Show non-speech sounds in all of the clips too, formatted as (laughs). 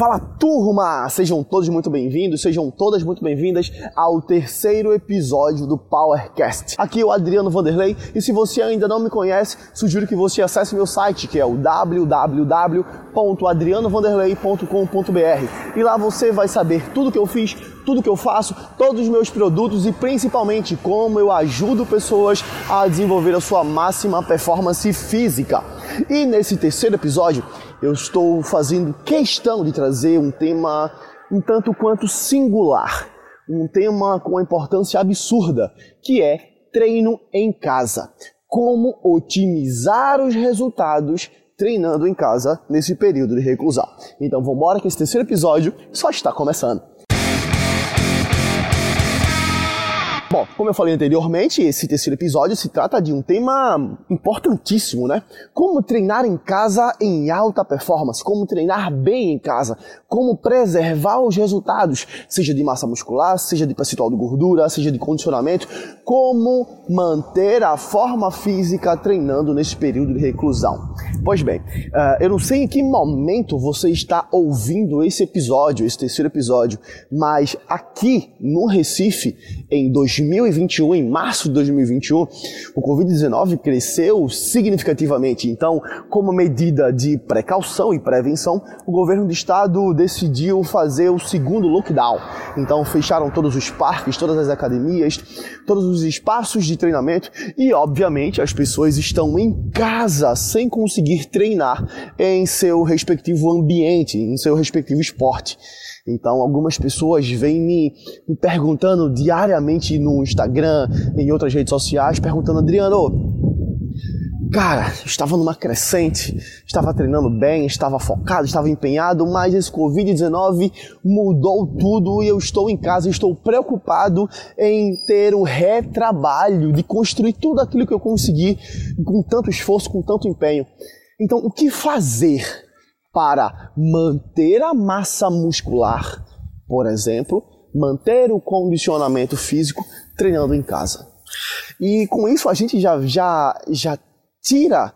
Fala turma! Sejam todos muito bem-vindos, sejam todas muito bem-vindas ao terceiro episódio do PowerCast. Aqui é o Adriano Vanderlei e se você ainda não me conhece, sugiro que você acesse meu site que é o www.adrianovanderlei.com.br e lá você vai saber tudo que eu fiz, tudo que eu faço, todos os meus produtos e principalmente como eu ajudo pessoas a desenvolver a sua máxima performance física. E nesse terceiro episódio, eu estou fazendo questão de trazer um tema um tanto quanto singular, um tema com uma importância absurda, que é treino em casa. Como otimizar os resultados treinando em casa nesse período de reclusão. Então vamos embora que esse terceiro episódio só está começando. Bom, como eu falei anteriormente, esse terceiro episódio se trata de um tema importantíssimo, né? Como treinar em casa em alta performance, como treinar bem em casa, como preservar os resultados, seja de massa muscular, seja de percentual de gordura, seja de condicionamento, como manter a forma física treinando nesse período de reclusão. Pois bem, uh, eu não sei em que momento você está ouvindo esse episódio, esse terceiro episódio, mas aqui no Recife, em 2021, em março de 2021, o Covid-19 cresceu significativamente. Então, como medida de precaução e prevenção, o governo do estado decidiu fazer o segundo lockdown. Então, fecharam todos os parques, todas as academias, todos os espaços de treinamento e, obviamente, as pessoas estão em casa sem conseguir treinar em seu respectivo ambiente, em seu respectivo esporte. Então, algumas pessoas vêm me, me perguntando diariamente no Instagram, em outras redes sociais, perguntando, Adriano, Cara, estava numa crescente, estava treinando bem, estava focado, estava empenhado, mas esse Covid-19 mudou tudo e eu estou em casa, estou preocupado em ter o retrabalho de construir tudo aquilo que eu consegui com tanto esforço, com tanto empenho. Então, o que fazer para manter a massa muscular, por exemplo, manter o condicionamento físico treinando em casa? E com isso a gente já, já, já tira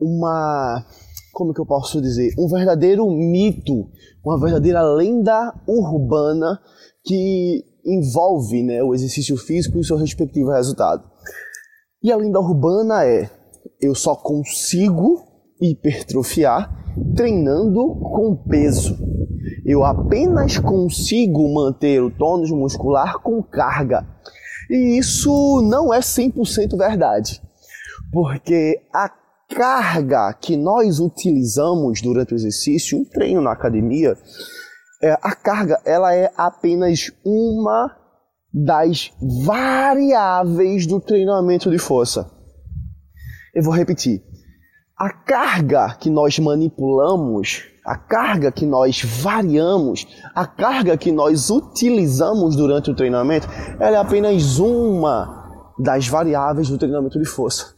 uma, como que eu posso dizer, um verdadeiro mito, uma verdadeira lenda urbana que envolve né, o exercício físico e o seu respectivo resultado. E a lenda urbana é: eu só consigo hipertrofiar treinando com peso. Eu apenas consigo manter o tônus muscular com carga. E isso não é 100% verdade porque a carga que nós utilizamos durante o exercício, um treino na academia, é, a carga ela é apenas uma das variáveis do treinamento de força. Eu vou repetir. A carga que nós manipulamos, a carga que nós variamos, a carga que nós utilizamos durante o treinamento, ela é apenas uma das variáveis do treinamento de força.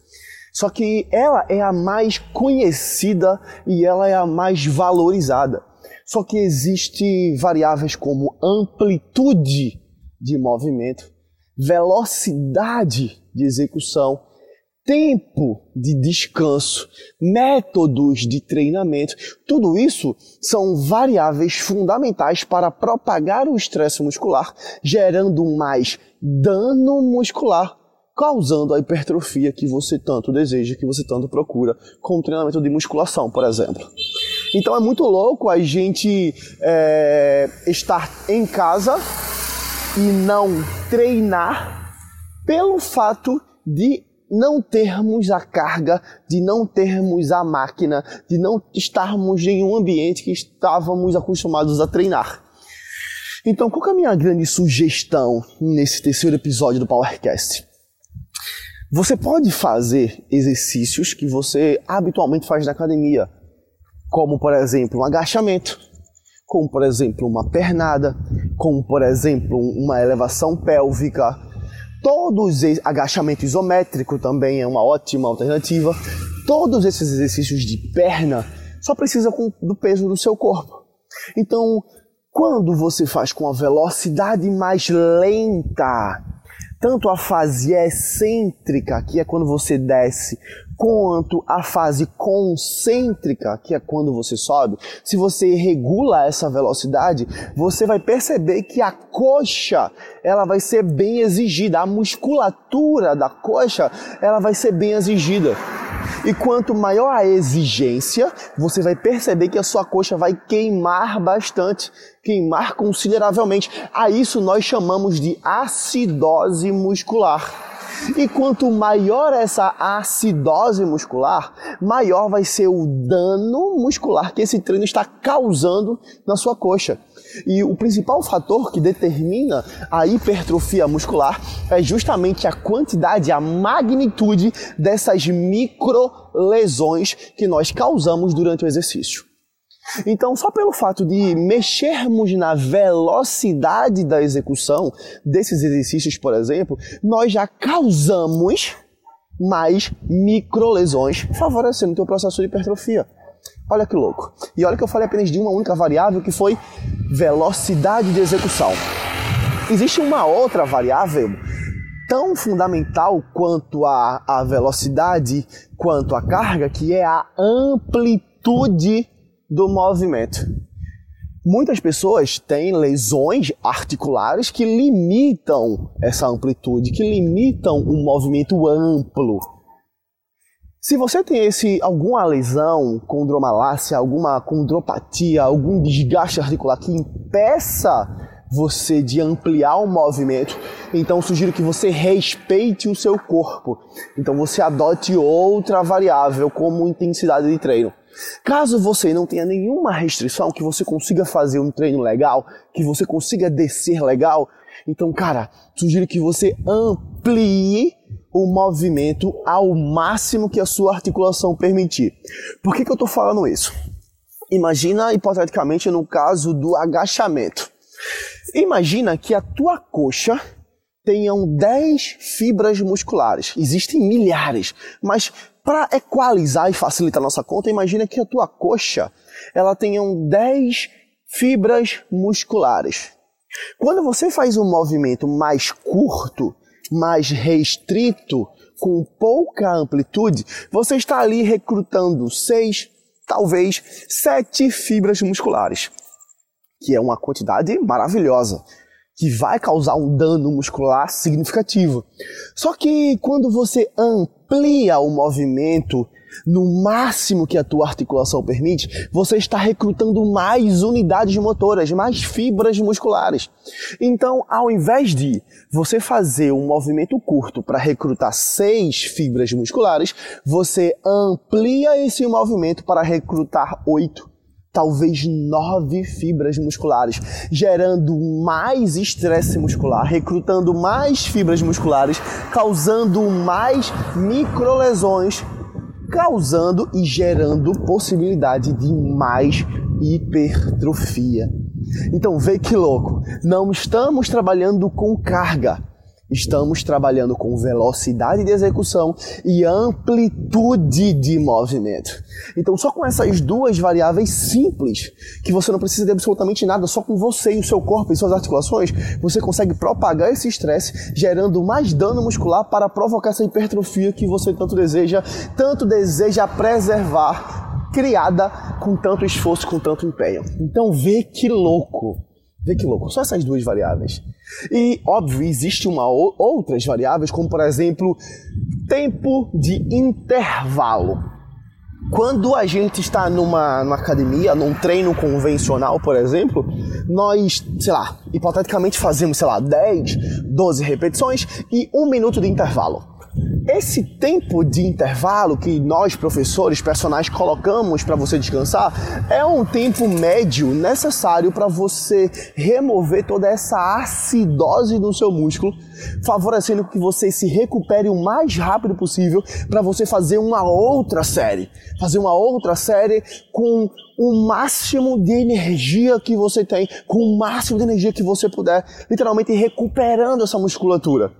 Só que ela é a mais conhecida e ela é a mais valorizada. Só que existe variáveis como amplitude de movimento, velocidade de execução, tempo de descanso, métodos de treinamento. Tudo isso são variáveis fundamentais para propagar o estresse muscular, gerando mais dano muscular causando a hipertrofia que você tanto deseja, que você tanto procura, com o treinamento de musculação, por exemplo. Então é muito louco a gente é, estar em casa e não treinar pelo fato de não termos a carga, de não termos a máquina, de não estarmos em um ambiente que estávamos acostumados a treinar. Então, qual é a minha grande sugestão nesse terceiro episódio do PowerCast? Você pode fazer exercícios que você habitualmente faz na academia, como por exemplo um agachamento, como por exemplo uma pernada, como por exemplo uma elevação pélvica. Todos esses agachamento isométrico também é uma ótima alternativa. Todos esses exercícios de perna só precisa do peso do seu corpo. Então, quando você faz com a velocidade mais lenta, tanto a fase excêntrica, que é quando você desce, quanto a fase concêntrica, que é quando você sobe, se você regula essa velocidade, você vai perceber que a coxa ela vai ser bem exigida, a musculatura da coxa ela vai ser bem exigida. E quanto maior a exigência, você vai perceber que a sua coxa vai queimar bastante, queimar consideravelmente. A isso nós chamamos de acidose muscular. E quanto maior essa acidose muscular, maior vai ser o dano muscular que esse treino está causando na sua coxa. E o principal fator que determina a hipertrofia muscular é justamente a quantidade, a magnitude dessas micro lesões que nós causamos durante o exercício. Então, só pelo fato de mexermos na velocidade da execução desses exercícios, por exemplo, nós já causamos mais microlesões, favorecendo o teu processo de hipertrofia. Olha que louco. E olha que eu falei apenas de uma única variável que foi velocidade de execução. Existe uma outra variável tão fundamental quanto a, a velocidade, quanto a carga, que é a amplitude do movimento. Muitas pessoas têm lesões articulares que limitam essa amplitude, que limitam o movimento amplo. Se você tem esse alguma lesão, condromalácia, alguma condropatia, algum desgaste articular que impeça você de ampliar o movimento, então sugiro que você respeite o seu corpo. Então você adote outra variável como intensidade de treino. Caso você não tenha nenhuma restrição, que você consiga fazer um treino legal, que você consiga descer legal, então, cara, sugiro que você amplie o movimento ao máximo que a sua articulação permitir. Por que, que eu estou falando isso? Imagina, hipoteticamente, no caso do agachamento. Imagina que a tua coxa tenham 10 fibras musculares. Existem milhares, mas para equalizar e facilitar a nossa conta, imagina que a tua coxa ela tenha 10 fibras musculares. Quando você faz um movimento mais curto, mais restrito, com pouca amplitude, você está ali recrutando seis, talvez sete fibras musculares, que é uma quantidade maravilhosa que vai causar um dano muscular significativo. Só que quando você amplia o movimento no máximo que a tua articulação permite, você está recrutando mais unidades motoras, mais fibras musculares. Então, ao invés de você fazer um movimento curto para recrutar seis fibras musculares, você amplia esse movimento para recrutar oito talvez nove fibras musculares, gerando mais estresse muscular, recrutando mais fibras musculares, causando mais microlesões, causando e gerando possibilidade de mais hipertrofia. Então vê que louco, não estamos trabalhando com carga, Estamos trabalhando com velocidade de execução e amplitude de movimento. Então, só com essas duas variáveis simples, que você não precisa de absolutamente nada, só com você e o seu corpo e suas articulações, você consegue propagar esse estresse, gerando mais dano muscular para provocar essa hipertrofia que você tanto deseja, tanto deseja preservar, criada com tanto esforço, com tanto empenho. Então, vê que louco! Vê que louco, só essas duas variáveis. E, óbvio, existe uma outras variáveis, como por exemplo, tempo de intervalo. Quando a gente está numa, numa academia, num treino convencional, por exemplo, nós, sei lá, hipoteticamente fazemos, sei lá, 10, 12 repetições e um minuto de intervalo. Esse tempo de intervalo que nós, professores, personagens, colocamos para você descansar é um tempo médio necessário para você remover toda essa acidose no seu músculo, favorecendo que você se recupere o mais rápido possível para você fazer uma outra série. Fazer uma outra série com o máximo de energia que você tem, com o máximo de energia que você puder, literalmente recuperando essa musculatura.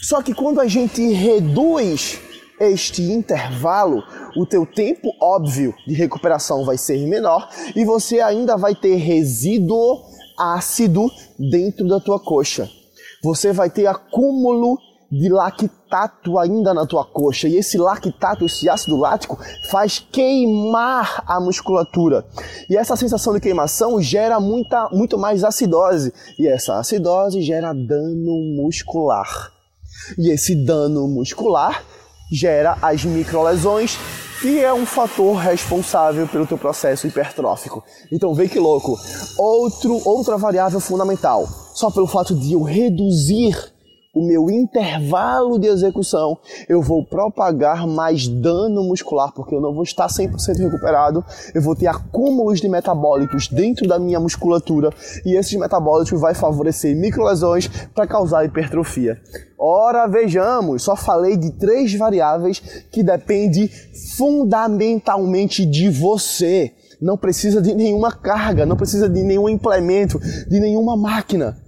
Só que quando a gente reduz este intervalo, o teu tempo óbvio de recuperação vai ser menor e você ainda vai ter resíduo ácido dentro da tua coxa. você vai ter acúmulo de lactato ainda na tua coxa. E esse lactato, esse ácido lático, faz queimar a musculatura. E essa sensação de queimação gera muita, muito mais acidose. E essa acidose gera dano muscular. E esse dano muscular gera as microlesões, que é um fator responsável pelo teu processo hipertrófico. Então vê que louco. Outro, outra variável fundamental. Só pelo fato de eu reduzir o meu intervalo de execução, eu vou propagar mais dano muscular, porque eu não vou estar 100% recuperado, eu vou ter acúmulos de metabólitos dentro da minha musculatura e esses metabólitos vai favorecer microlesões para causar hipertrofia. Ora, vejamos, só falei de três variáveis que dependem fundamentalmente de você. Não precisa de nenhuma carga, não precisa de nenhum implemento, de nenhuma máquina.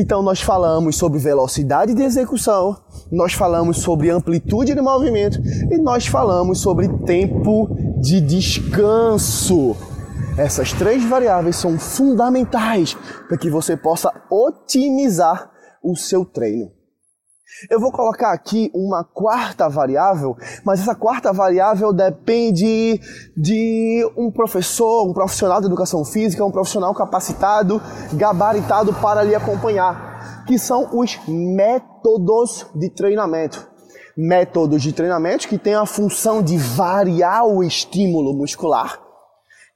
Então nós falamos sobre velocidade de execução, nós falamos sobre amplitude de movimento e nós falamos sobre tempo de descanso. Essas três variáveis são fundamentais para que você possa otimizar o seu treino. Eu vou colocar aqui uma quarta variável, mas essa quarta variável depende de um professor, um profissional de educação física, um profissional capacitado, gabaritado para lhe acompanhar, que são os métodos de treinamento. Métodos de treinamento que têm a função de variar o estímulo muscular,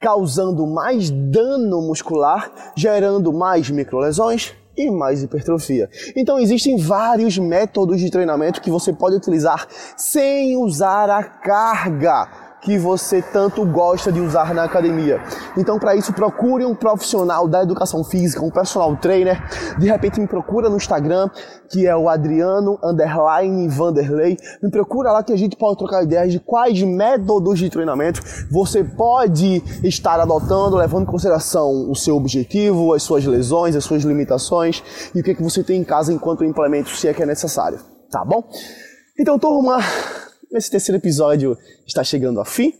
causando mais dano muscular, gerando mais microlesões, e mais hipertrofia. Então existem vários métodos de treinamento que você pode utilizar sem usar a carga que você tanto gosta de usar na academia. Então, para isso, procure um profissional da educação física, um personal trainer. De repente, me procura no Instagram, que é o Adriano Underline Vanderlei. Me procura lá que a gente pode trocar ideias de quais métodos de treinamento você pode estar adotando, levando em consideração o seu objetivo, as suas lesões, as suas limitações e o que, é que você tem em casa enquanto implemento, se é que é necessário. Tá bom? Então, turma, esse terceiro episódio está chegando ao fim.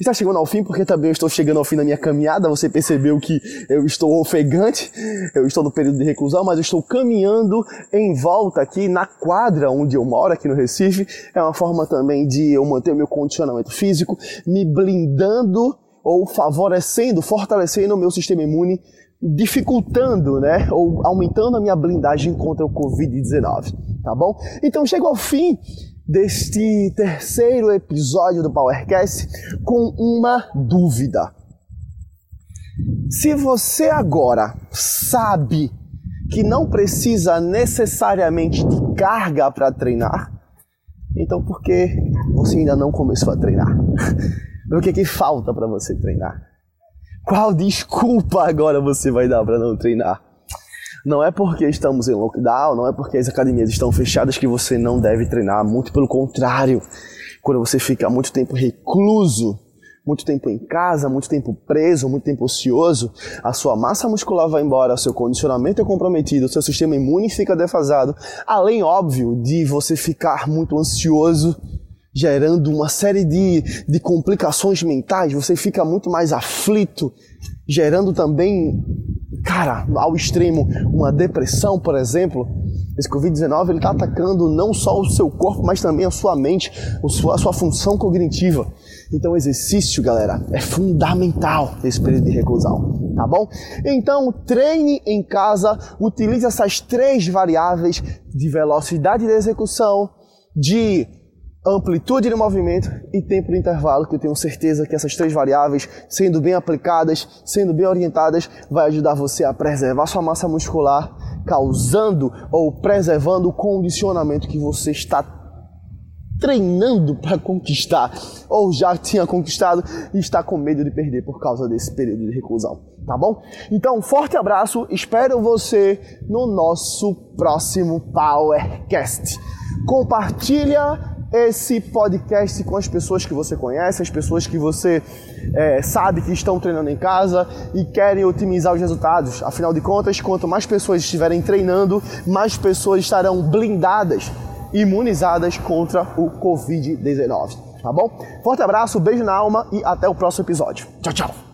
Está chegando ao fim porque também eu estou chegando ao fim da minha caminhada. Você percebeu que eu estou ofegante, eu estou no período de reclusão, mas eu estou caminhando em volta aqui na quadra onde eu moro, aqui no Recife. É uma forma também de eu manter o meu condicionamento físico, me blindando ou favorecendo, fortalecendo o meu sistema imune, dificultando, né, ou aumentando a minha blindagem contra o Covid-19, tá bom? Então chego ao fim deste terceiro episódio do Powercast com uma dúvida. Se você agora sabe que não precisa necessariamente de carga para treinar, então por que você ainda não começou a treinar? (laughs) O que, que falta para você treinar? Qual desculpa agora você vai dar para não treinar? Não é porque estamos em lockdown, não é porque as academias estão fechadas que você não deve treinar. Muito pelo contrário. Quando você fica muito tempo recluso, muito tempo em casa, muito tempo preso, muito tempo ocioso, a sua massa muscular vai embora, o seu condicionamento é comprometido, o seu sistema imune fica defasado, além, óbvio, de você ficar muito ansioso, gerando uma série de, de complicações mentais, você fica muito mais aflito, gerando também cara, ao extremo, uma depressão, por exemplo, esse Covid-19 ele está atacando não só o seu corpo, mas também a sua mente, a sua, função cognitiva. Então, exercício, galera, é fundamental nesse período de reclusão, tá bom? Então, treine em casa, utilize essas três variáveis de velocidade de execução, de amplitude de movimento e tempo de intervalo, que eu tenho certeza que essas três variáveis, sendo bem aplicadas, sendo bem orientadas, vai ajudar você a preservar sua massa muscular, causando ou preservando o condicionamento que você está treinando para conquistar ou já tinha conquistado e está com medo de perder por causa desse período de reclusão, tá bom? Então, um forte abraço, espero você no nosso próximo Powercast. Compartilha esse podcast com as pessoas que você conhece, as pessoas que você é, sabe que estão treinando em casa e querem otimizar os resultados. Afinal de contas, quanto mais pessoas estiverem treinando, mais pessoas estarão blindadas, imunizadas contra o Covid-19. Tá bom? Forte abraço, beijo na alma e até o próximo episódio. Tchau, tchau!